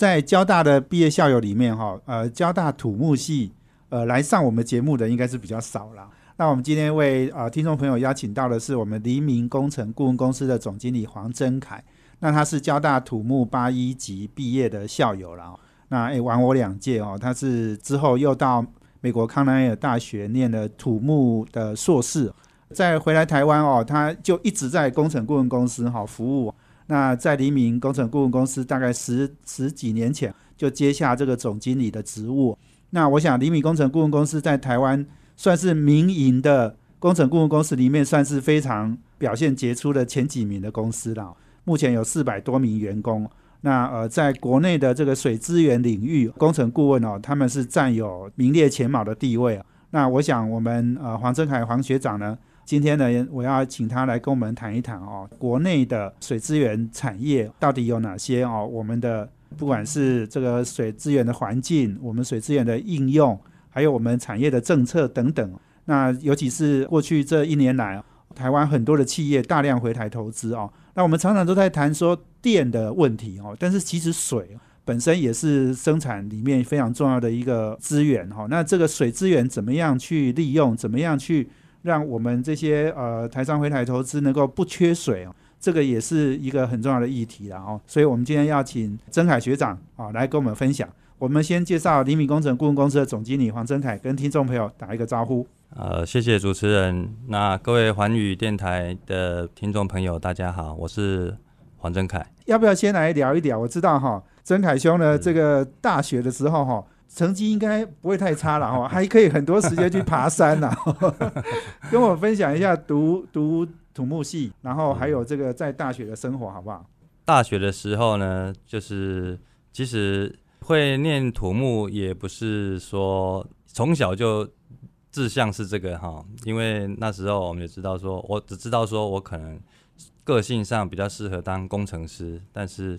在交大的毕业校友里面，哈，呃，交大土木系，呃，来上我们节目的应该是比较少了。那我们今天为啊听众朋友邀请到的是我们黎明工程顾问公司的总经理黄真凯。那他是交大土木八一级毕业的校友了。那诶，晚我两届哦，他是之后又到美国康奈尔大学念了土木的硕士。再回来台湾哦，他就一直在工程顾问公司哈服务。那在黎明工程顾问公司，大概十十几年前就接下这个总经理的职务。那我想，黎明工程顾问公司在台湾算是民营的工程顾问公司里面，算是非常表现杰出的前几名的公司了。目前有四百多名员工。那呃，在国内的这个水资源领域，工程顾问哦，他们是占有名列前茅的地位。那我想，我们呃黄正凯黄学长呢？今天呢，我要请他来跟我们谈一谈哦，国内的水资源产业到底有哪些哦？我们的不管是这个水资源的环境，我们水资源的应用，还有我们产业的政策等等。那尤其是过去这一年来，台湾很多的企业大量回台投资哦。那我们常常都在谈说电的问题哦，但是其实水本身也是生产里面非常重要的一个资源哈。那这个水资源怎么样去利用？怎么样去？让我们这些呃台商回台投资能够不缺水哦，这个也是一个很重要的议题了哦。所以我们今天要请曾凯学长啊来跟我们分享。我们先介绍黎明工程顾问公司的总经理黄曾凯，跟听众朋友打一个招呼。呃，谢谢主持人。那各位环宇电台的听众朋友，大家好，我是黄曾凯。要不要先来聊一聊？我知道哈，曾凯兄呢，这个大学的时候哈。成绩应该不会太差了哈，还可以很多时间去爬山呐。跟我分享一下读读土木系，然后还有这个在大学的生活好不好？大学的时候呢，就是其实会念土木，也不是说从小就志向是这个哈，因为那时候我们也知道说，我只知道说我可能个性上比较适合当工程师，但是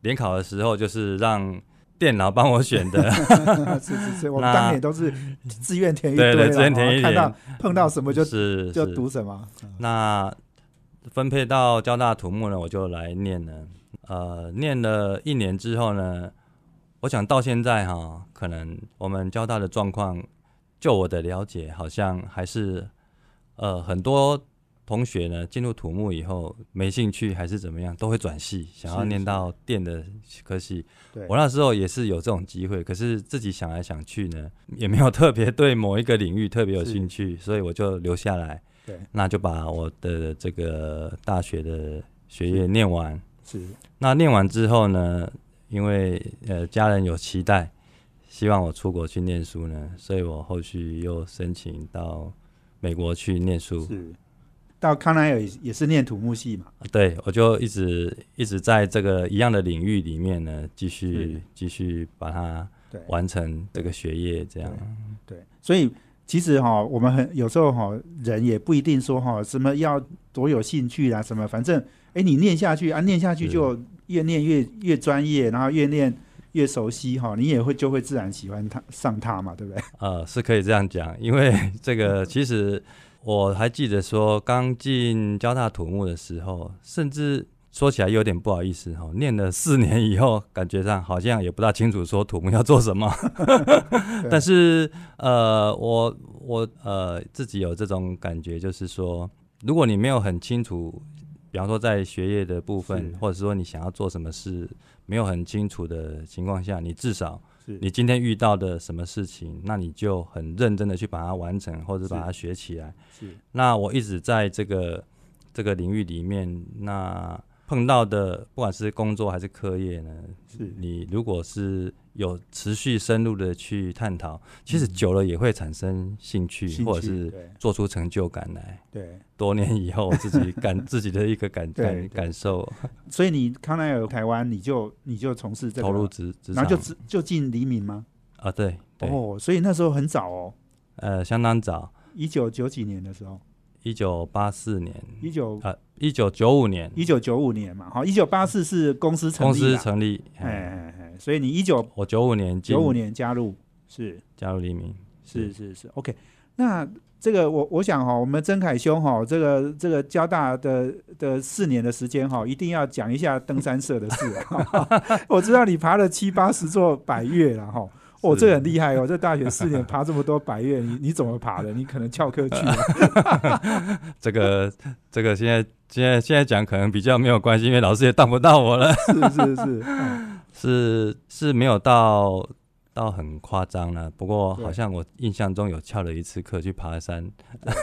联考的时候就是让。电脑帮我选的，是是是，我们当年都是自愿填一堆对，自愿填一看到碰到什么就是就读什么。那分配到交大土木呢，我就来念了。呃，念了一年之后呢，我想到现在哈，可能我们交大的状况，就我的了解，好像还是呃很多。同学呢，进入土木以后没兴趣还是怎么样，都会转系，想要念到电的科系。我那时候也是有这种机会，可是自己想来想去呢，也没有特别对某一个领域特别有兴趣，所以我就留下来。对，那就把我的这个大学的学业念完。是，那念完之后呢，因为呃家人有期待，希望我出国去念书呢，所以我后续又申请到美国去念书。是。到康奈尔也是念土木系嘛？对，我就一直一直在这个一样的领域里面呢，继续继续把它完成这个学业，这样。对，所以其实哈，我们很有时候哈，人也不一定说哈，什么要多有兴趣啊，什么，反正哎，你念下去啊，念下去就越念越越专业，然后越念越熟悉哈，你也会就会自然喜欢他上他嘛，对不对？呃，是可以这样讲，因为这个其实。我还记得说，刚进交大土木的时候，甚至说起来有点不好意思哈，念了四年以后，感觉上好像也不大清楚说土木要做什么。但是呃，我我呃自己有这种感觉，就是说，如果你没有很清楚，比方说在学业的部分，或者说你想要做什么事，没有很清楚的情况下，你至少。你今天遇到的什么事情，那你就很认真的去把它完成，或者把它学起来。是，那我一直在这个这个领域里面，那。碰到的不管是工作还是课业呢，是你如果是有持续深入的去探讨，其实久了也会产生兴趣，或者是做出成就感来。对，多年以后自己感 自己的一个感感感受。所以你康奈尔台湾，你就你就从事这个投入职，然后就就进黎明吗？啊，对对，哦，所以那时候很早哦，呃，相当早，一九九几年的时候，一九八四年，一九啊，一九九五年，一九九五年嘛，好，一九八四是公司成立公司成立，哎所以你一九我九五年九五年加入，是加入黎明，是是是，OK。那这个我我想哈、我们曾凯兄哈、这个这个交大的的四年的时间哈、一定要讲一下登山社的事啊。我知道你爬了七八十座百岳了哈。哦，是这很厉害哦！这大学四年爬这么多百越，你你怎么爬的？你可能翘课去了。这个这个现在现在现在讲可能比较没有关系，因为老师也当不到我了，是是是，嗯是是没有到到很夸张了，不过好像我印象中有翘了一次课去爬山，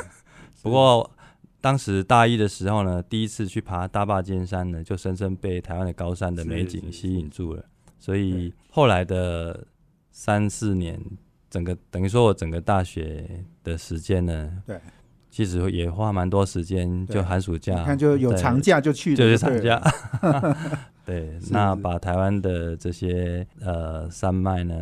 不过当时大一的时候呢，第一次去爬大坝尖山呢，就深深被台湾的高山的美景吸引住了，所以后来的三四年，整个等于说我整个大学的时间呢，对，其实也花蛮多时间，就寒暑假，你看就有对长假就去，就是长假。对，那把台湾的这些呃山脉呢，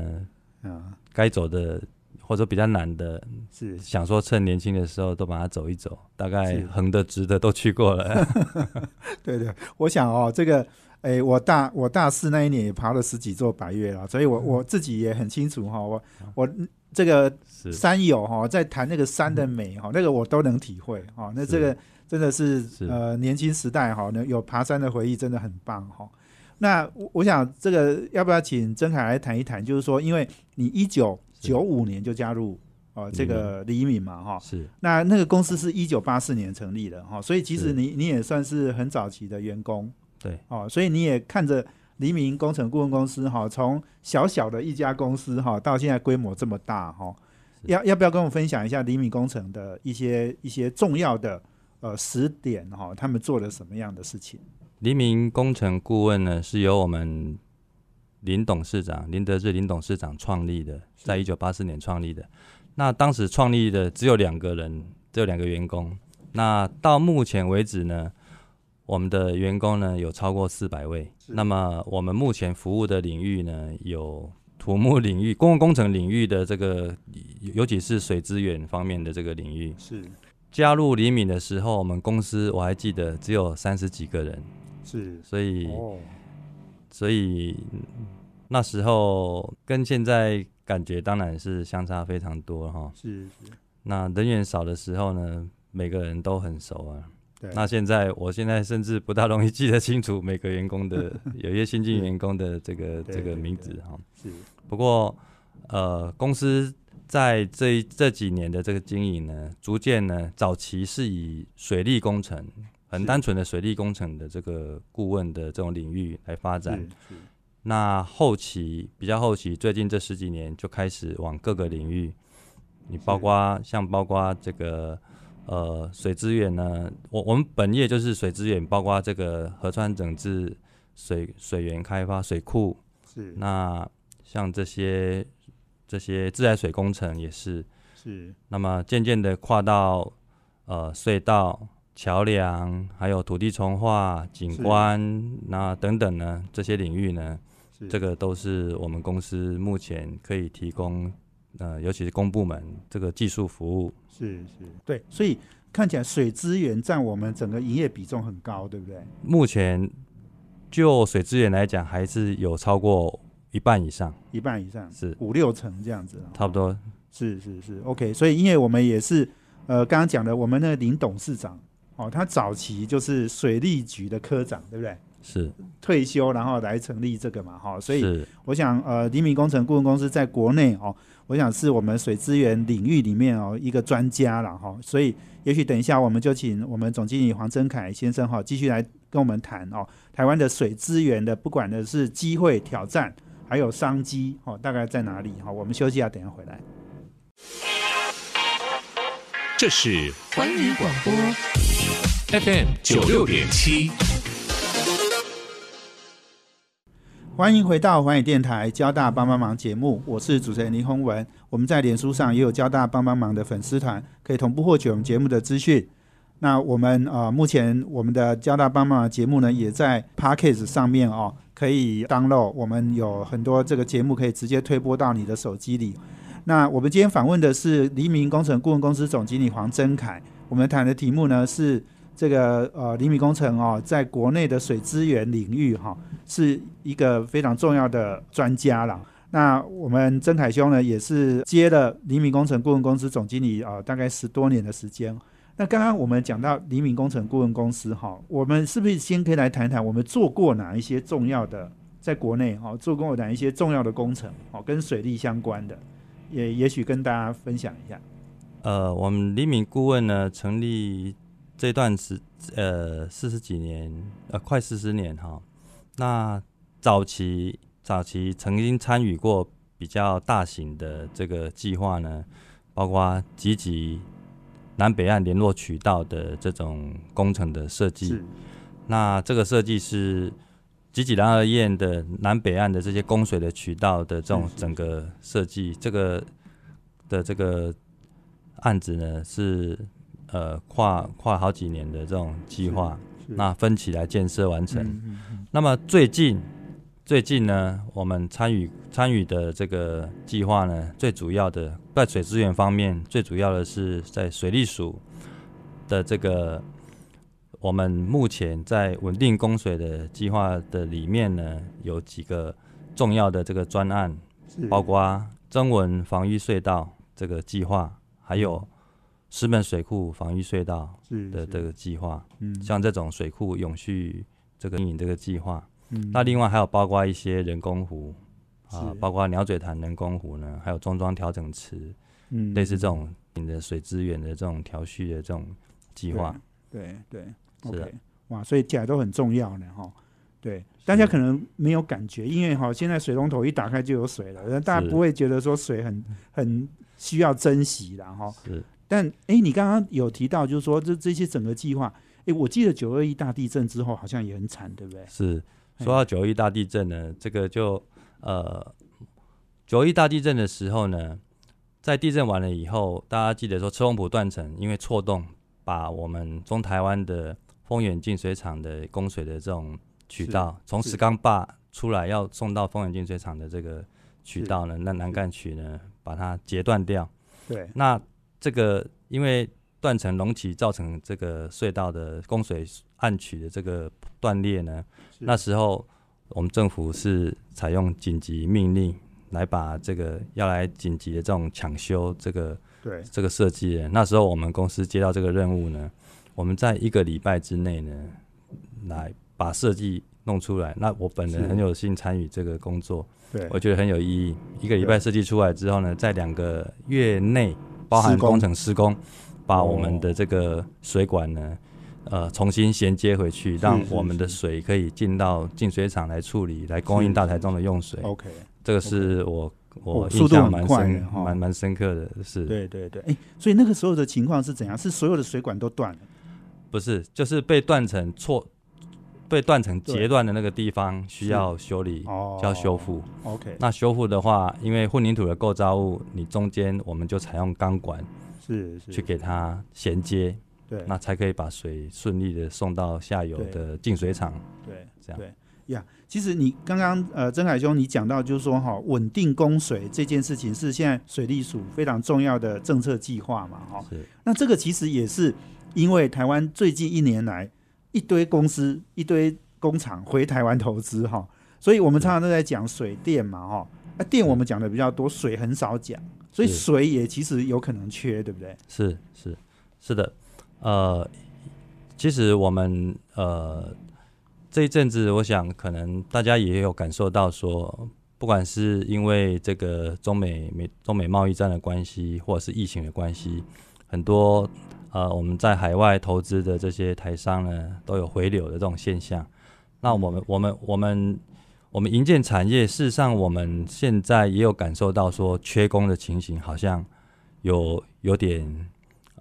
嗯，该走的或者比较难的，是。想说趁年轻的时候都把它走一走，大概是。横的直的都去过了。对对，我想哦，这个，哎，我大我大四那一年也爬了十几座白月了，所以我我自己也很清楚哈、我我这个山友哈、在谈那个山的美哈、那个我都能体会哈、那这个真的是是。呃年轻时代哈、能有爬山的回忆真的很棒哈、那我我想这个要不要请曾凯来谈一谈？就是说，因为你一九九五年就加入哦这个黎明嘛哈、是。那那个公司是一九八四年成立的哈，所以其实你你也算是很早期的员工对，哦，所以你也看着黎明工程顾问公司哈，从小小的一家公司哈，到现在规模这么大哈，要要不要跟我分享一下黎明工程的一些一些重要的呃时点哈，他们做了什么样的事情？黎明工程顾问呢，是由我们林董事长林德志林董事长创立的，在一九八四年创立的。那当时创立的只有两个人，只有两个员工。那到目前为止呢，我们的员工呢有超过四百位。那么我们目前服务的领域呢，有土木领域、公共工程领域的这个，尤其是水资源方面的这个领域。是加入李敏的时候，我们公司我还记得只有三十几个人，是所以、哦，所以嗯那时候跟现在感觉当然是相差非常多哈。是是，那人员少的时候呢，每个人都很熟啊。对，那现在我现在甚至不大容易记得清楚每个员工的 有一些新进员工的这个这个名字哈。是。不过呃，公司在这这几年的这个经营呢，逐渐呢，早期是以水利工程。很单纯的水利工程的这个顾问的这种领域来发展，那后期比较后期，最近这十几年就开始往各个领域，你包括像包括这个呃水资源呢，我我们本业就是水资源，包括这个河川整治、水水源开发、水库，是那像这些这些自来水工程也是，是那么渐渐的跨到呃隧道、桥梁，还有土地重化、景观，那等等呢这些领域呢。这个都是我们公司目前可以提供，呃，尤其是公部门这个技术服务。是是，对，所以看起来水资源占我们整个营业比重很高，对不对？目前就水资源来讲，还是有超过一半以上，一半以上，是五六成这样子。差不多是是是，OK。所以因为我们也是呃，刚刚讲的，我们那个林董事长哦，他早期就是水利局的科长，对不对？是退休然后来成立这个嘛，哈、所以我想呃，黎明工程顾问公司在国内哦，我想是我们水资源领域里面哦一个专家了哈、所以也许等一下我们就请我们总经理黄真凯先生哈、继续来跟我们谈哦，台湾的水资源的不管的是机会、挑战，还有商机哦，大概在哪里哈、我们休息一下，等一下回来。这是环宇广播 FM 九六点七。欢迎回到环宇电台交大帮帮忙节目，我是主持人林宏文。我们在脸书上也有交大帮帮忙的粉丝团，可以同步获取我们节目的资讯。那我们呃，目前我们的交大帮忙节目呢，也在 Podcast 上面哦，可以 download。我们有很多这个节目可以直接推播到你的手机里。那我们今天访问的是黎明工程顾问公司总经理黄真凯。我们谈的题目呢是这个呃，黎明工程哦，在国内的水资源领域哈，是一个非常重要的专家了。那我们曾凯兄呢，也是接了黎明工程顾问公司总经理啊，大概十多年的时间。那刚刚我们讲到黎明工程顾问公司哈，我们是不是先可以来谈谈我们做过哪一些重要的在国内哈做过哪一些重要的工程哦，跟水利相关的，也也许跟大家分享一下。呃，我们黎明顾问呢成立这段时呃四十几年呃快四十年哈，那早期早期曾经参与过比较大型的这个计划呢，包括积极。南北岸联络渠道的这种工程的设计，那这个设计是吉吉兰二堰的南北岸的这些供水的渠道的这种整个设计，这个的这个案子呢是呃跨跨好几年的这种计划，那分起来建设完成。那么最近。最近呢，我们参与参与的这个计划呢，最主要的在水资源方面，最主要的是在水利署的这个，我们目前在稳定供水的计划的里面呢，有几个重要的这个专案，包括增文防御隧道这个计划，还有石门水库防御隧道的这个计划，嗯，像这种水库永续这个运营这个计划。嗯那另外还有包括一些人工湖啊，包括鸟嘴潭人工湖呢，还有中庄调整池，嗯，类似这种你的水资源的这种调蓄的这种计划。对对，OK，哇，所以起来都很重要呢哈。对，大家可能没有感觉，因为哈现在水龙头一打开就有水了，大家不会觉得说水很很需要珍惜的哈。是，但哎，你刚刚有提到就是说这这些整个计划，哎，我记得九二一大地震之后好像也很惨，对不对？是。说到九一大地震呢，这个就呃，九一大地震的时候呢，在地震完了以后，大家记得说，车龙埔断层因为错动，把我们中台湾的丰原净水厂的供水的这种渠道，从石冈坝出来要送到丰原净水厂的这个渠道呢，那南干渠呢，把它截断掉。对，那这个因为断层隆起造成这个隧道的供水暗渠的这个断裂呢。那时候，我们政府是采用紧急命令来把这个要来紧急的这种抢修这个对这个设计的。那时候我们公司接到这个任务呢，我们在一个礼拜之内呢，来把设计弄出来。那我本人很有幸参与这个工作，对我觉得很有意义。一个礼拜设计出来之后呢，在两个月内，包含工程施工，把我们的这个水管呢。呃，重新衔接回去，让我们的水可以进到净水厂来处理，来供应大台中的用水。OK，这个是我我印象蛮深、蛮蛮深刻的。是，对对对。哎，所以那个时候的情况是怎样？是所有的水管都断了？不是，就是被断成错，被断成截断的那个地方需要修理，要修复。OK，那修复的话，因为混凝土的构造物，你中间我们就采用钢管，是去给它衔接。对，那才可以把水顺利的送到下游的净水厂。对，这样。对呀，其实你刚刚呃，曾海兄你讲到就是说哈，稳定供水这件事情是现在水利署非常重要的政策计划嘛，哈。是。那这个其实也是因为台湾最近一年来一堆公司、一堆工厂回台湾投资哈，所以我们常常都在讲水电嘛，哈。那电我们讲的比较多，水很少讲，所以水也其实有可能缺，对不对？是是是的。呃，其实我们呃这一阵子，我想可能大家也有感受到，说不管是因为这个中美美中美贸易战的关系，或者是疫情的关系，很多呃我们在海外投资的这些台商呢，都有回流的这种现象。那我们我们我们我们营建产业，事实上我们现在也有感受到说缺工的情形，好像有有点。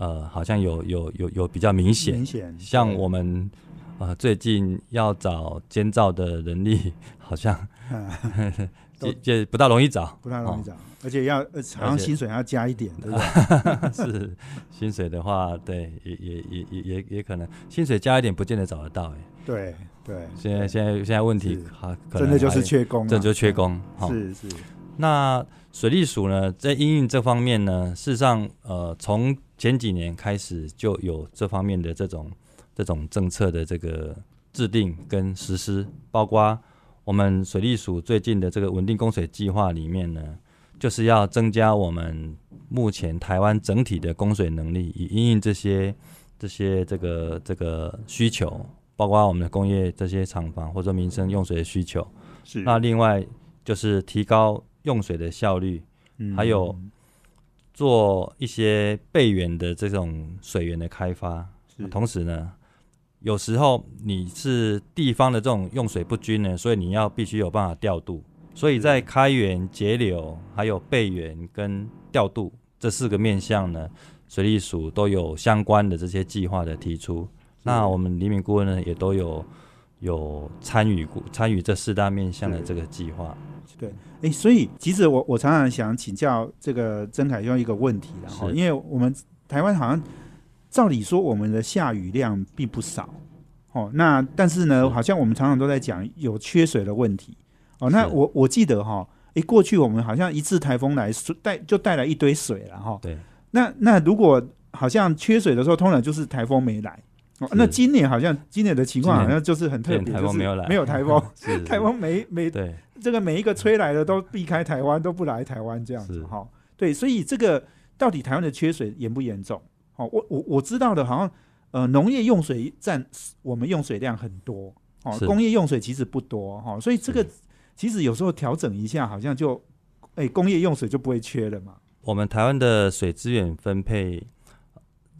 呃，好像有有有有比较明显，明显像我们呃，最近要找监造的人力，好像 都也也不大容易找，不太容易哦找，而且要呃好像薪水还要加一点，对不对？是薪水的话，对，也也也也也也可能薪水加一点，不见得找得到哎。对对，现在现在现在问题是还可能真的就是缺工啊，这就缺工。好，是是那水利署呢，在应用这方面呢，事实上，呃，从前几年开始就有这方面的这种这种政策的这个制定跟实施，包括我们水利署最近的这个稳定供水计划里面呢，就是要增加我们目前台湾整体的供水能力，以应应这些这些这个这个需求，包括我们的工业这些厂房或者民生用水的需求。是，那另外就是提高用水的效率，嗯还有做一些备源的这种水源的开发。是同时呢，有时候你是地方的这种用水不均呢，所以你要必须有办法调度。所以在开源、节流、还有备源跟调度这四个面向呢，水利署都有相关的这些计划的提出。那我们黎明顾问呢，也都有有参与过参与这四大面向的这个计划。对，哎，所以其实我我常常想请教这个曾凯兄一个问题然后因为我们台湾好像照理说我们的下雨量并不少，哦，那但是呢，好像我们常常都在讲有缺水的问题，哦，那我我记得哈，诶，过去我们好像一次台风来带就带来一堆水了哈，对，那那如果好像缺水的时候，通常就是台风没来。哦，那今年好像今年的情况好像就是很特别，台风就是没有来。没有台风，台风没没对。这个每一个吹来的都避开台湾，都不来台湾这样子是。哈。对，所以这个到底台湾的缺水严不严重？哦，我我我知道的，好像呃农业用水占我们用水量很多，哦，工业用水其实不多哈，所以这个其实有时候调整一下，好像就哎工业用水就不会缺了嘛。我们台湾的水资源分配，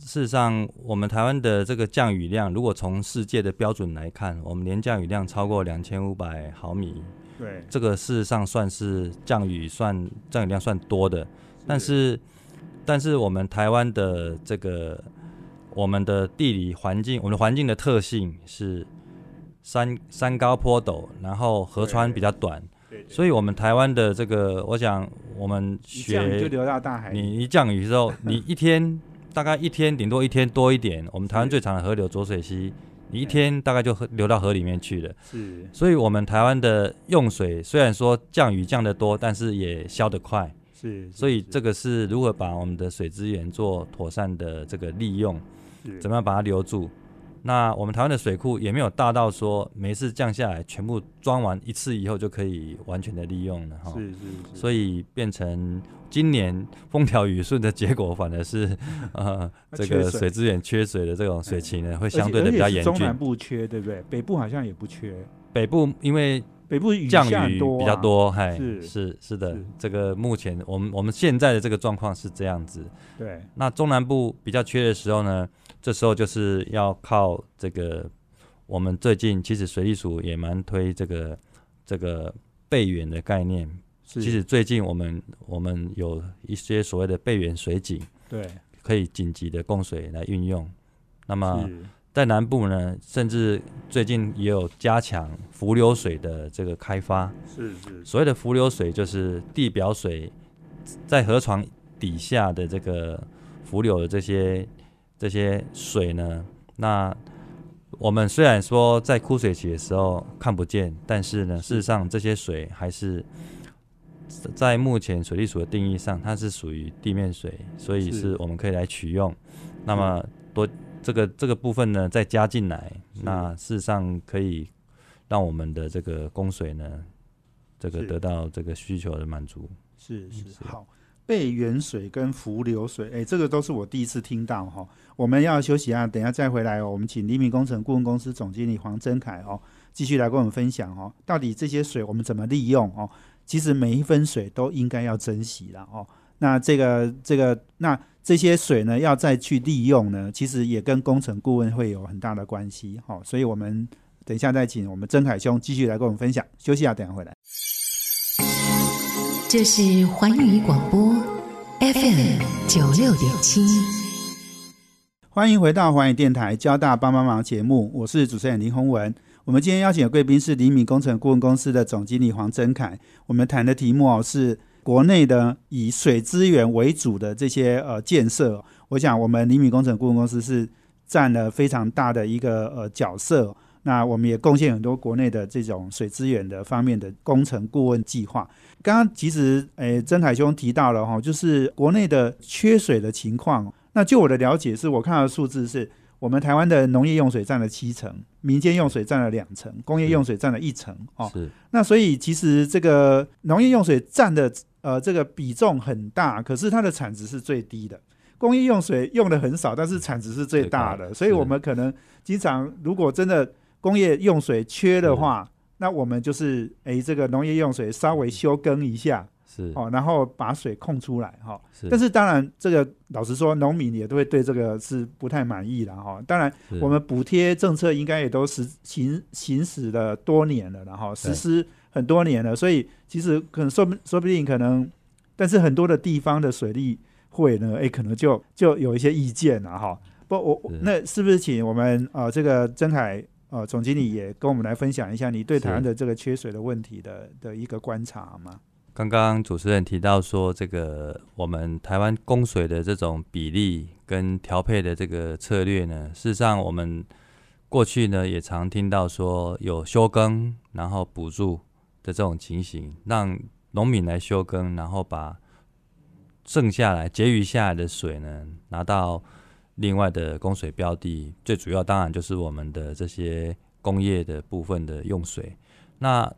事实上，我们台湾的这个降雨量，如果从世界的标准来看，我们年降雨量超过两千五百毫米，对，这个事实上算是降雨算降雨量算多的。但是，但是我们台湾的这个我们的地理环境，我们的环境的特性是山山高坡陡，然后河川比较短，对对所以我们台湾的这个，我想我们雨就学流到大海。你一降雨之后，你一天大概一天顶多一天多一点，我们台湾最长的河流浊水溪，你一天大概就流到河里面去了。是所以，我们台湾的用水虽然说降雨降得多，但是也消得快。是，所以，这个个是如何把我们的水资源做妥善的这个利用，怎么么样把它留住？那我们台湾的水库也没有大到说每次降下来全部装完一次以后就可以完全的利用了哈。是是是，所以变成今年风调雨顺的结果，反而是 呃这个水资源缺水的这种水情呢，会相对的比较而且是中南。部缺，对不对？北部好像也不缺，北部因为北部雨降雨多、啊、比较，多，嗨，是是是的是，这个目前我们我们现在的这个状况是这样子。对，那中南部比较缺的时候呢，这时候就是要靠这个，我们最近其实水利署也蛮推这个这个备援的概念。是其实最近我们我们有一些所谓的备援水井，对，可以紧急的供水来运用。那么是在南部呢，甚至最近也有加强浮流水的这个开发。是是所谓的浮流水，就是地表水在河床底下的这个浮流的这些这些水呢，那我们虽然说在枯水期的时候看不见，但是呢，事实上这些水还是在目前水利署的定义上，它是属于地面水，所以是是我们可以来取用。那么多这个这个部分呢，再加进来，那事实上可以让我们的这个供水呢，这个得到这个需求的满足。是是是好。备源水跟浮流水，哎，这个都是我第一次听到哈。我们要休息啊，等一下再回来哦。我们请黎明工程顾问公司总经理黄真凯哦，继续来跟我们分享哦，到底这些水我们怎么利用哦？其实每一分水都应该要珍惜了哦。那这个这个，那这些水呢，要再去利用呢，其实也跟工程顾问会有很大的关系好、哦。所以我们等一下再请我们曾凯兄继续来跟我们分享。休息啊，等一下回来。这是环宇广播 FM 九六点七。欢迎回到华语电台交大帮帮忙节目，我是主持人林宏文。我们今天邀请的贵宾是黎明工程顾问公司的总经理黄真凯。我们谈的题目哦是国内的以水资源为主的这些呃建设。我想我们厘米工程顾问公司是占了非常大的一个呃角色。那我们也贡献很多国内的这种水资源的方面的工程顾问计划。刚刚其实诶，曾凯兄提到了哈，就是国内的缺水的情况。那就我的了解，是我看到的数字是，我们台湾的农业用水占了七成，民间用水占了两成，工业用水占了一成哦。是。那所以其实这个农业用水占的呃这个比重很大，可是它的产值是最低的。工业用水用的很少，但是产值是最大的。所以我们可能经常如果真的工业用水缺的话，那我们就是诶这个农业用水稍微休耕一下。是哦，然后把水空出来哈。是，但是当然，这个老实说，农民也都会对这个是不太满意的哈。当然，我们补贴政策应该也都实行行驶了多年了，然后实施很多年了，所以其实可能说不说不定可能，但是很多的地方的水利会呢，哎，可能就就有一些意见了哈。不，我那是不是请我们呃这个曾海呃总经理也跟我们来分享一下你对台湾的这个缺水的问题的的一个观察吗？刚刚主持人提到说，这个我们台湾供水的这种比例跟调配的这个策略呢，事实上我们过去呢也常听到说有休耕然后补助的这种情形，让农民来休耕，然后把剩下来结余下来的水呢拿到另外的供水标的，最主要当然就是我们的这些工业的部分的用水。那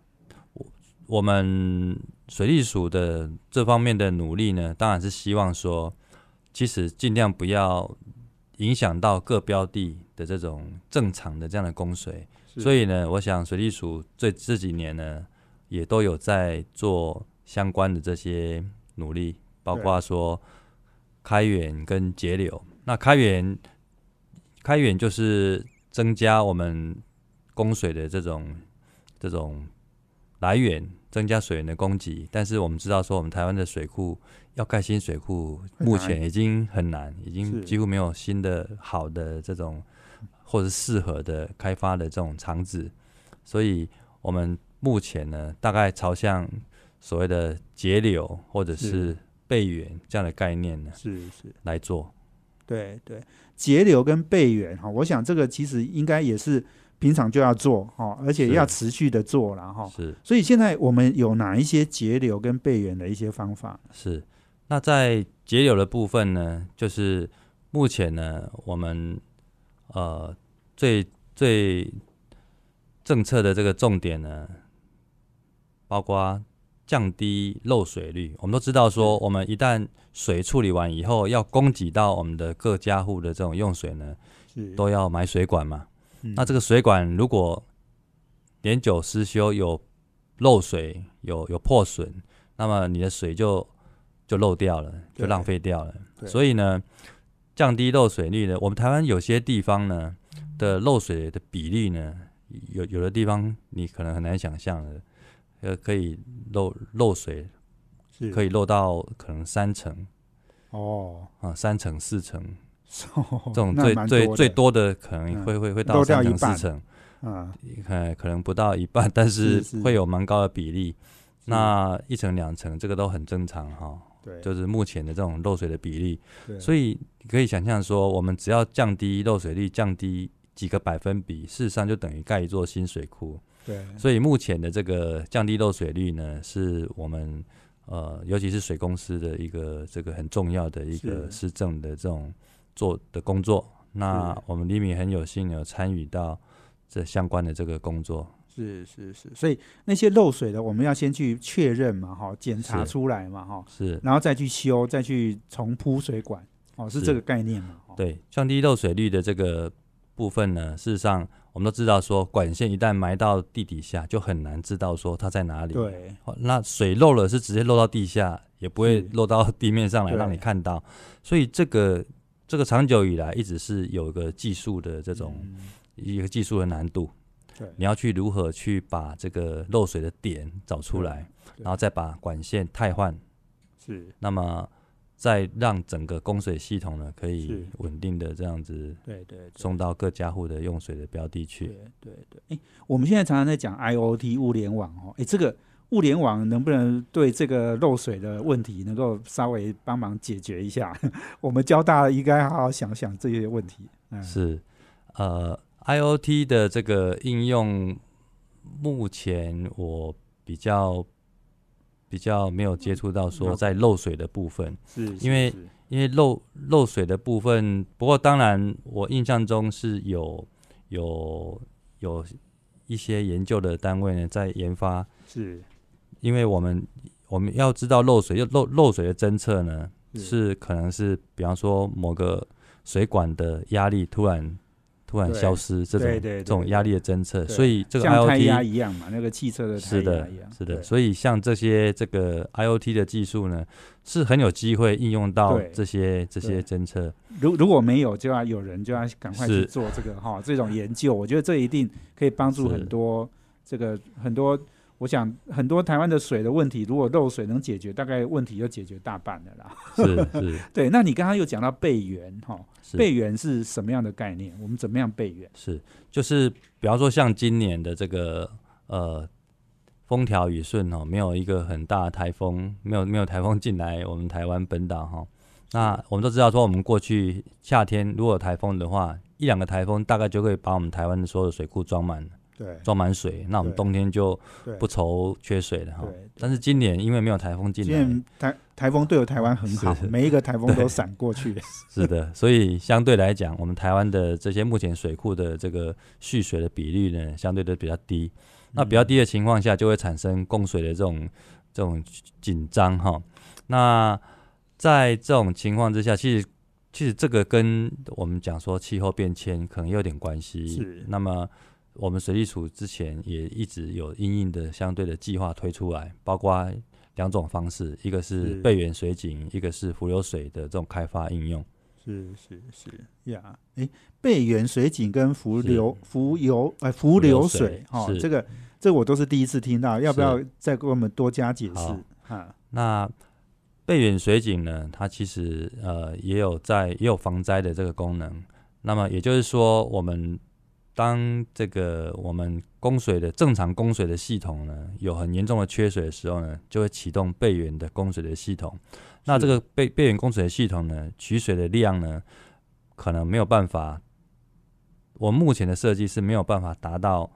我们水利署的这方面的努力呢，当然是希望说，其实尽量不要影响到各标的的这种正常的这样的供水。所以呢，我想水利署这这几年呢，也都有在做相关的这些努力，包括说开源跟节流。那开源，开源就是增加我们供水的这种这种来源。增加水源的供给，但是我们知道说，我们台湾的水库要盖新水库，目前已经很难，已经几乎没有新的好的这种或者适合的开发的这种场址，所以我们目前呢，大概朝向所谓的节流或者是备援这样的概念呢，是是来做。对对，节流跟备援哈，我想这个其实应该也是。平常就要做哈，而且要持续的做了哈。是，所以现在我们有哪一些节流跟备援的一些方法？是，那在节流的部分呢，就是目前呢，我们呃最最政策的这个重点呢，包括降低漏水率。我们都知道说，我们一旦水处理完以后，要供给到我们的各家户的这种用水呢，都要买水管嘛。那这个水管如果年久失修，有漏水、有有破损，那么你的水就就漏掉了，就浪费掉了。所以呢，降低漏水率呢，我们台湾有些地方呢的漏水的比例呢，有有的地方你可能很难想象的，呃，可以漏漏水，可以漏到可能三层，哦，啊，三层四层。这种最最最多的可能会会会到三层四层，啊，可可能不到一半，但是会有蛮高的比例。那一层两层这个都很正常哈，对，就是目前的这种漏水的比例。所以可以想象说，我们只要降低漏水率，降低几个百分比，事实上就等于盖一座新水库。对，所以目前的这个降低漏水率呢，是我们呃，尤其是水公司的一个这个很重要的一个施政的这种。做的工作，那我们李敏很有幸有参与到这相关的这个工作。是是是，所以那些漏水的，我们要先去确认嘛，哈，检查出来嘛，哈，是，然后再去修，再去重铺水管，哦，是这个概念嘛？对，降低漏水率的这个部分呢，事实上我们都知道，说管线一旦埋到地底下，就很难知道说它在哪里。对，那水漏了是直接漏到地下，也不会漏到地面上来让你看到，所以这个。这个长久以来一直是有一个技术的这种一个技术的难度，对，你要去如何去把这个漏水的点找出来，然后再把管线汰换，是，那么再让整个供水系统呢可以稳定的这样子对对对送到各家户的用水的标的去。对对对，哎，我们现在常常在讲 IOT 物联网哦，哎，这个物联网能不能对这个漏水的问题能够稍微帮忙解决一下？我们交大应该好好想想这些问题。嗯，是，呃，IOT 的这个应用，目前我比较比较没有接触到说在漏水的部分，是因为因为漏漏水的部分，不过当然我印象中是有有有一些研究的单位呢在研发，是。因为我们我们要知道漏水，就漏漏水的侦测呢是。是可能是比方说某个水管的压力突然突然消失，这种这种压力的侦测，所以这个 IOT 一样嘛，那个汽车的胎是的是的，所以像这些这个 IOT 的技术呢，是很有机会应用到这些这些侦测。如如果没有，就要有人就要赶快去做这个哈这种研究。我觉得这一定可以帮助很多这个很多，我想很多台湾的水的问题，如果漏水能解决，大概问题就解决大半了啦。是是 对，那你刚刚又讲到备源哈，是备源是什么样的概念？我们怎么样备源？是，就是比方说像今年的这个呃风调雨顺哦，没有一个很大的台风，没有没有台风进来我们台湾本岛哈。那我们都知道说，我们过去夏天如果有台风的话，一两个台风大概就可以把我们台湾的所有的水库装满，对装满水，那我们冬天就不愁缺水了哈。对。但是今年因为没有台风进来，现在台台风对我台湾很好，每一个台风都闪过去。是的，所以相对来讲，我们台湾的这些目前水库的这个蓄水的比率呢，相对的比较低。那比较低的情况下，就会产生供水的这种这种紧张哈。那在这种情况之下，其实其实这个跟我们讲说气候变迁可能有点关系。是那么我们水利署之前也一直有应应的相对的计划推出来，包括两种方式，一个是是备源水井，一个是浮流水的这种开发应用。是是是呀，哎，备源水井跟浮流浮游呃浮流水水哈，是这个这个我都是第一次听到，要不要再给我们多加解释好哈？那备源水井呢，它其实呃也有在也有防灾的这个功能。那么也就是说，我们当这个我们供水的正常供水的系统呢，有很严重的缺水的时候呢，就会启动备源的供水的系统。那这个备备源供水的系统呢，取水的量呢，可能没有办法，我目前的设计是没有办法达到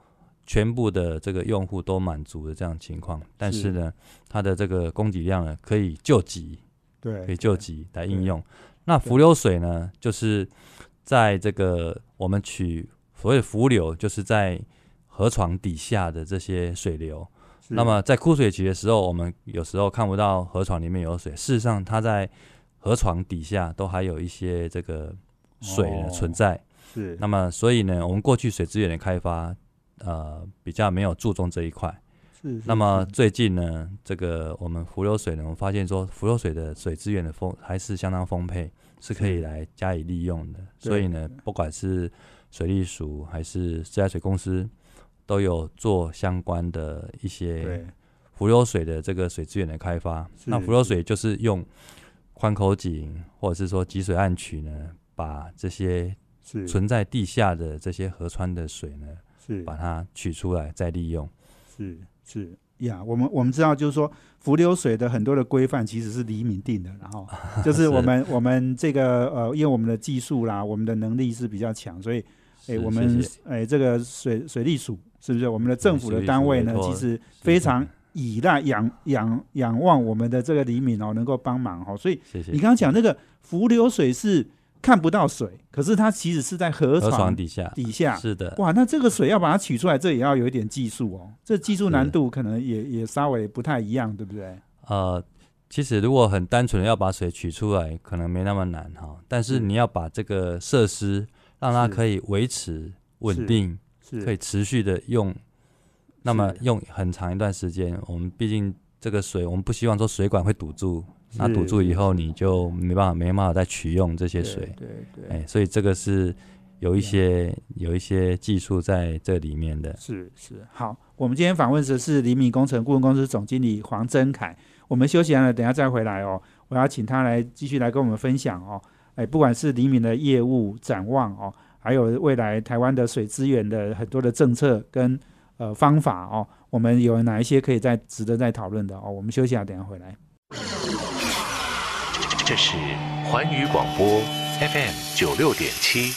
全部的这个用户都满足的这样的情况。但是呢，它的这个供给量呢，可以救急，对，可以救急来应用。那浮流水呢，就是在这个我们取所谓的浮流，就是在河床底下的这些水流。那么在枯水期的时候，我们有时候看不到河床里面有水，事实上它在河床底下都还有一些这个水呢哦存在。是那么所以呢，我们过去水资源的开发，呃，比较没有注重这一块。是，那么最近呢，这个我们浮流水呢，我们发现说浮流水的水资源的丰还是相当丰沛，是可以来加以利用的。所以呢，不管是水利署还是自来水公司，都有做相关的一些对浮流水的这个水资源的开发。那浮流水就是用宽口井或者是说集水暗渠呢，把这些存在地下的这些河川的水呢，是把它取出来再利用。是是呀，我们我们知道，就是说浮流水的很多的规范其实是黎明定的，然后就是我们我们这个呃，因为我们的技术啦，我们的能力是比较强，所以哎，我们哎这个水水利署是不是我们的政府的单位呢其实非常依赖仰仰仰望我们的这个黎明哦，能够帮忙哦，所以。你刚刚讲那个浮流水是看不到水，可是它其实是在河河床床底下底下。是的，哇，那这个水要把它取出来，这也要有一点技术哦。这技术难度可能也也稍微不太一样，对不对？呃，其实如果很单纯的要把水取出来，可能没那么难哈。但是是你要把这个设施让它可以维持稳定，是可以持续的用，那么用很长一段时间。我们毕竟这个水，我们不希望说水管会堵住，那堵住以后你就没办法没办法再取用这些水。对对对，哎，所以这个是有一些有一些技术在这里面的。是是好。我们今天访问的是黎明工程顾问公司总经理黄真凯。我们休息完了，等下再回来哦。我要请他来继续来跟我们分享哦。哎，不管是黎明的业务展望哦，还有未来台湾的水资源的很多的政策跟呃方法哦，我们有哪一些可以再值得再讨论的哦？我们休息下，等下回来。这是环宇广播 FM 九六点七，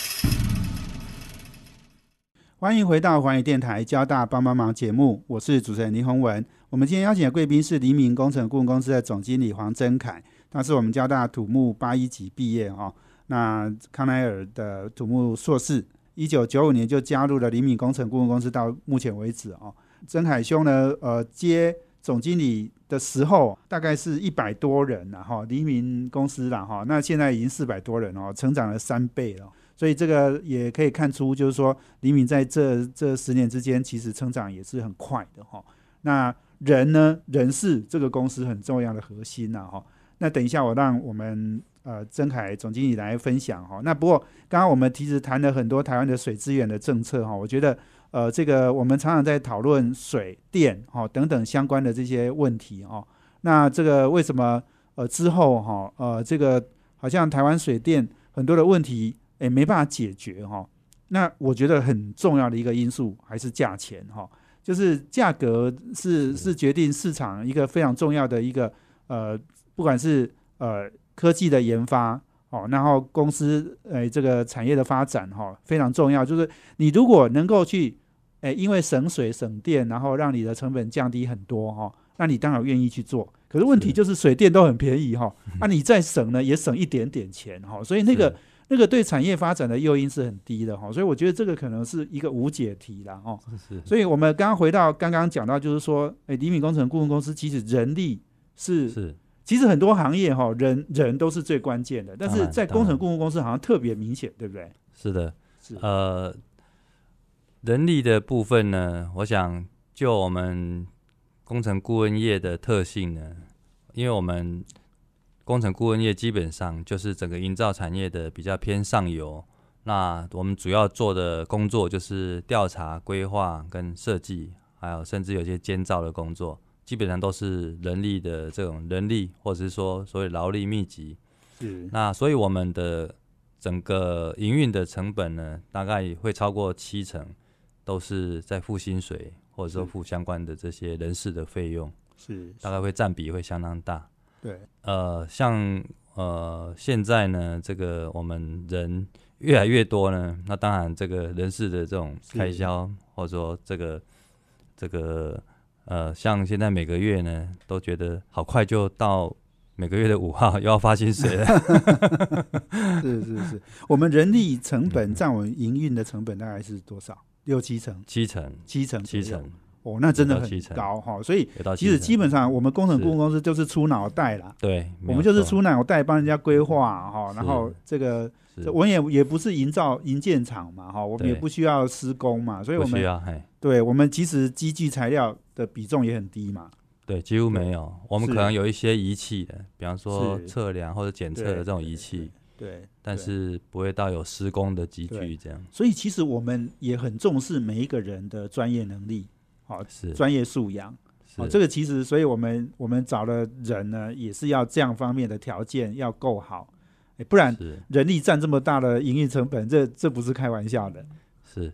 欢迎回到环宇电台交大帮帮忙节目，我是主持人林宏文。我们今天邀请的贵宾是黎明工程顾问公司的总经理黄真凯。他是我们交大土木八一级毕业哦，那康奈尔的土木硕士，一九九五年就加入了黎明工程顾问公司，到目前为止哦，曾海兄呢，呃，接总经理的时候大概是一百多人了哈，黎明公司了哈，那现在已经四百多人哦，成长了三倍了，所以这个也可以看出，就是说黎明在这这十年之间，其实成长也是很快的哈。那人呢，人是这个公司很重要的核心呐哈。那等一下，我让我们呃曾凯总经理来分享哈。那不过刚刚我们其实谈了很多台湾的水资源的政策哈，我觉得呃这个我们常常在讨论水电哈等等相关的这些问题哦。那这个为什么呃之后哈呃这个好像台湾水电很多的问题诶没办法解决哈？那我觉得很重要的一个因素还是价钱哈，就是价格是是决定市场一个非常重要的一个呃。不管是呃科技的研发哦，然后公司诶这个产业的发展哈非常重要。就是你如果能够去诶因为省水省电，然后让你的成本降低很多哈，那你当然愿意去做。可是问题就是水电都很便宜哈，那 你再省呢也省一点点钱哈，所以那个那个对产业发展的诱因是很低的哈。所以我觉得这个可能是一个无解题了哈。所以我们刚刚回到刚刚讲到，就是说诶李敏工程顾问公司其实人力是是。其实很多行业哈，人人都是最关键的，但是在工程顾问公司好像特别明显，对不对？是的，是呃，人力的部分呢，我想就我们工程顾问业的特性呢，因为我们工程顾问业基本上就是整个营造产业的比较偏上游，那我们主要做的工作就是调查、规划跟设计，还有甚至有些监造的工作。基本上都是人力的这种人力，或者是说所谓劳力密集。是。那所以我们的整个营运的成本呢，大概会超过七成，都是在付薪水，或者说付相关的这些人事的费用。是。大概会占比会相当大。对。呃，像呃现在呢，这个我们人越来越多呢，那当然这个人事的这种开销，或者说这个这个。呃，像现在每个月呢，都觉得好快就到每个月的五号 又要发薪水了。是是是，我们人力成本占我们营运的成本大概是多少？六七成？七成？七成？七成？哦，那真的很高哈。所以其实基本上我们工程顾问公司就是出脑袋啦。对，我们就是出脑袋帮人家规划哈，然后这个我们也也不是营造营建厂嘛哈，我们也不需要施工嘛，所以我们对我们其实机具材料。的比重也很低嘛？对，几乎没有。我们可能有一些仪器的，比方说测量或者检测的这种仪器，对，但是不会到有施工的机具这样。所以其实我们也很重视每一个人的专业能力，好，是专业素养。哦，这个其实，所以我们我们找的人呢，也是要这样方面的条件要够好，不然人力占这么大的营运成本，这这不是开玩笑的。是，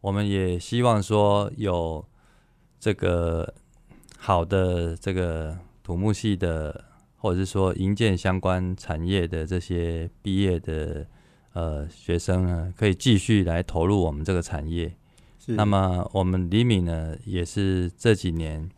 我们也希望说有。这个好的这个土木系的，或者是说营建相关产业的这些毕业的呃学生呢，可以继续来投入我们这个产业。那么我们李敏呢，也是这几年，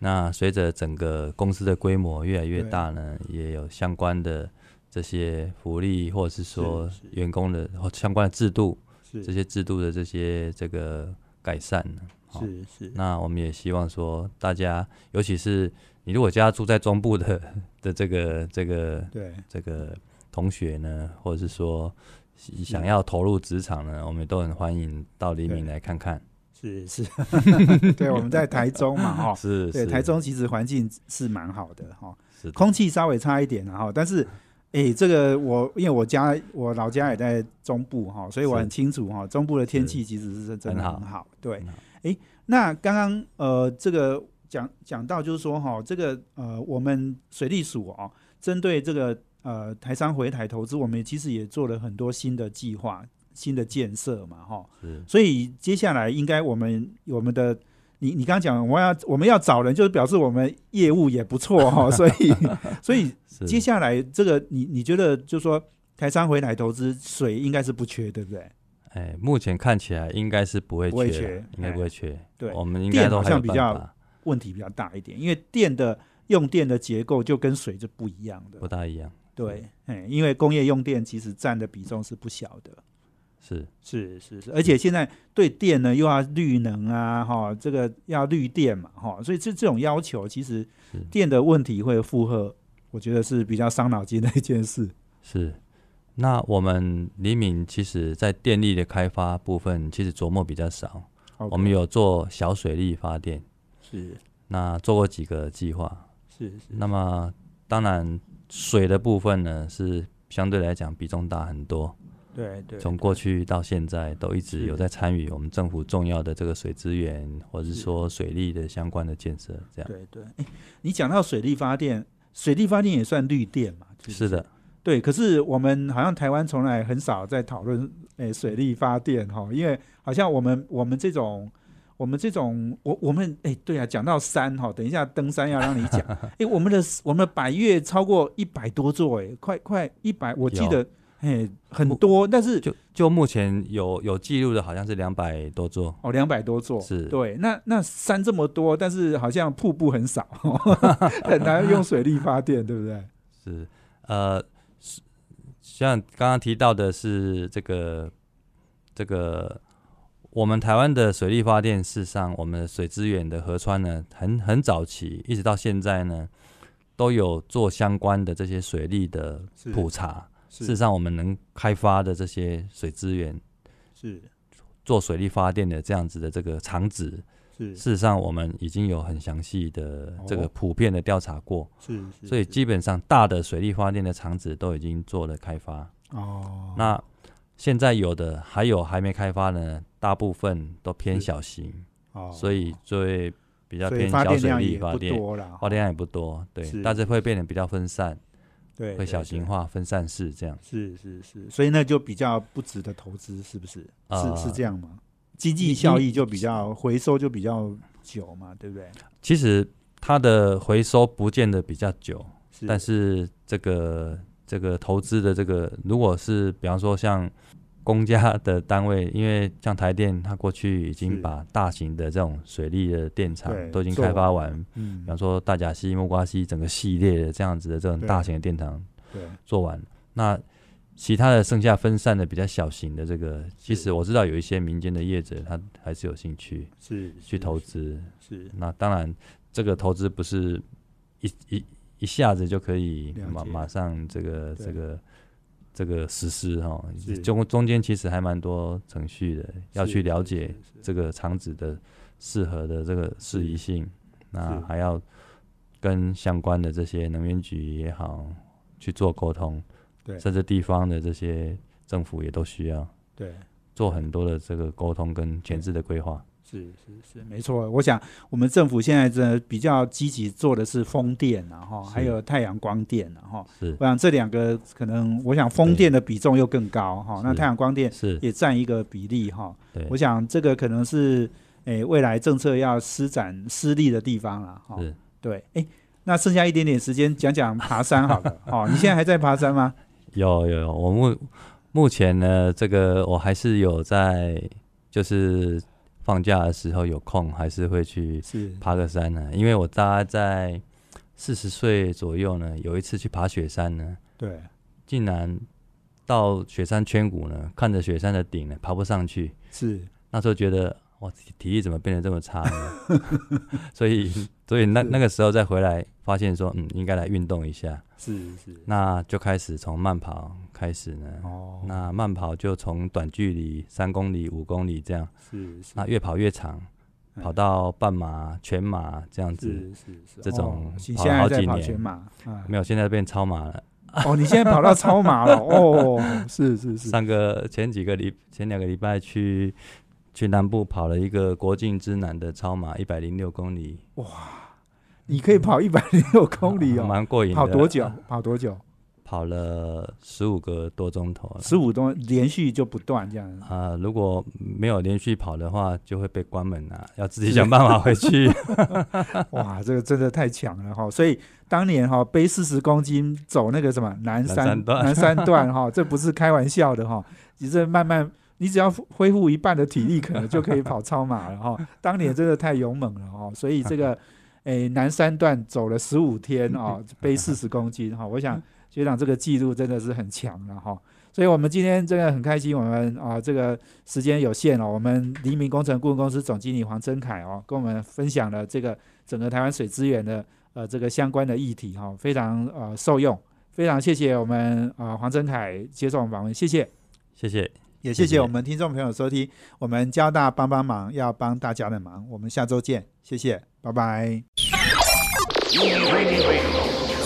那随着整个公司的规模越来越大呢，也有相关的这些福利，或者是说员工的或相关的制度，这些制度的这些这个改善呢。是是，那我们也希望说，大家尤其是你如果家住在中部的的这个这个对。这个同学呢，或者是说想要投入职场呢，我们都很欢迎到黎明来看看。是是，对，我们在台中嘛，哈，是，对，台中其实环境是蛮好的，哈，是，空气稍微差一点，然后，但是，哎，这个我因为我家我老家也在中部，哈，所以我很清楚，哈，中部的天气其实是真的很好，对。哎，那刚刚呃，这个讲讲到就是说哈，这个呃，我们水利署哦，针对这个呃台商回台投资，我们其实也做了很多新的计划、新的建设嘛哈。是所以接下来应该我们我们的你你刚刚讲我要我们要找人，就是表示我们业务也不错哈，所以 所以接下来这个你你觉得就是说台商回来投资水应该是不缺，对不对？哎，目前看起来应该是不会不会缺应该不哎会缺。对我们应该都还有像比较问题比较大一点，因为电的用电的结构就跟水是不一样的不。大一样。对，哎，因为工业用电其实占的比重是不小的。是是是是，而且现在对电呢又要绿能啊，哈，这个要绿电嘛，哈，所以这这种要求，其实电的问题会负荷，我觉得是比较伤脑筋的一件事。是。那我们李敏其实在电力的开发部分，其实琢磨比较少。我们有做小水力发电，是那做过几个计划。是是，那么当然水的部分呢，是相对来讲比重大很多。对对，从过去到现在，都一直有在参与我们政府重要的这个水资源，或者是是。说水利的相关的建设。这样。对对，哎，你讲到水力发电，水力发电也算绿电嘛？不是的，对，可是我们好像台湾从来很少在讨论诶水力发电哈，因为好像我们我们这种我们这种我我们诶对啊，讲到山哈，等一下登山要让你讲，诶，我们的我们的百越超过一百多座哎，快快一百，我记得诶很多，但是就就目前有有记录的，好像是两百多座。哦两百多座是对，那那山这么多，但是好像瀑布很少，很难用水力发电，对不对？是呃，是像刚刚提到的是这个这个我们台湾的水力发电，事实上我们的水资源的河川呢，很很早期一直到现在呢，都有做相关的这些水利的普查。事实上，我们能开发的这些水资源，是。做水力发电的这样子的这个厂址，是。事实上我们已经有很详细的这个哦普遍的调查过，是是，所以基本上大的水力发电的厂址都已经做了开发。哦，那现在有的还有还没开发呢，大部分都偏小型，哦。所以就会比较偏小水力发电，多，发电量也不多，对，但是会变得比较分散，对对会小型化、分散式这样。是是是，所以那就比较不值得投资，是不是？呃是是这样吗？经济效益就比较回收就比较久嘛，对不对？其实它的回收不见得比较久，是但是这个这个投资的这个，如果是比方说像公家的单位，因为像台电，它过去已经把大型的这种水利的电厂都已经开发完完，嗯。比方说大甲溪、木瓜溪整个系列的这样子的这种大型的电厂对。做完，那其他的剩下分散的比较小型的这个，其实我知道有一些民间的业者，他还是有兴趣是去投资。是。那当然，这个投资不是一一一下子就可以马马上这个这个这个实施哈是，中中间其实还蛮多程序的，要去了解这个厂址的适合的这个适宜性，那还要跟相关的这些能源局也好去做沟通，对。甚至地方的这些政府也都需要对。做很多的这个沟通跟前置的规划。是是是没错。我想我们政府现在真的比较积极做的是风电然后还有太阳光电然后是我想这两个可能，我想风电的比重又更高哈，那太阳光电是，也占一个比例哈。对我，想这个可能是诶、未来政策要施展施力的地方了哈。是。对，诶、那剩下一点点时间讲讲爬山好了。哦，你现在还在爬山吗？有有有，我目目前呢，这个我还是有在，就是放假的时候有空，还是会去爬个山呢。因为我大概在四十岁左右呢，有一次去爬雪山呢，对，竟然到雪山圈谷呢，看着雪山的顶呢，爬不上去。是那时候觉得，哇，体体力怎么变得这么差呢？所以，所以那那个时候再回来，发现说，嗯，应该来运动一下。是是那就开始从慢跑开始呢。哦，那慢跑就从短距离三公里、五公里这样，是是那越跑越长，嗯跑到半马、全马这样子。是是是这种跑好几年跑全马啊？没有，现在变超马了。哦，你现在跑到超马了哦，是是是，上个前几个礼前两个礼拜去去南部跑了一个国境之南的超马，一百零六公里，哇你可以跑一百零六 公里哦，蛮过瘾的。跑多久？跑多久？跑了十五个多钟头了。十五多连续就不断这样。啊、如果没有连续跑的话，就会被关门啊，要自己想办法回去。哇，这个真的太强了哈！所以当年哈背四十公斤走那个什么南山南山段南山段哈，这不是开玩笑的哈。你这慢慢，你只要恢复一半的体力，可能就可以跑超马了哈。当年真的太勇猛了哈，所以这个 诶南山段走了十五天啊，背四十公斤哈，我想学长这个记录真的是很强了哈。所以我们今天真的很开心，我们啊这个时间有限哦，我们黎明工程顾问公司总经理黄真凯哦，跟我们分享了这个整个台湾水资源的呃这个相关的议题哈、非常呃受用，非常谢谢我们啊、黄真凯接受我们访问，谢谢，谢谢。也谢谢我们听众朋友收听，我们交大帮帮忙要帮大家的忙，我们下周见，谢谢，拜拜。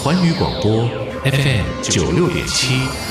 环宇广播 FM 九六点七。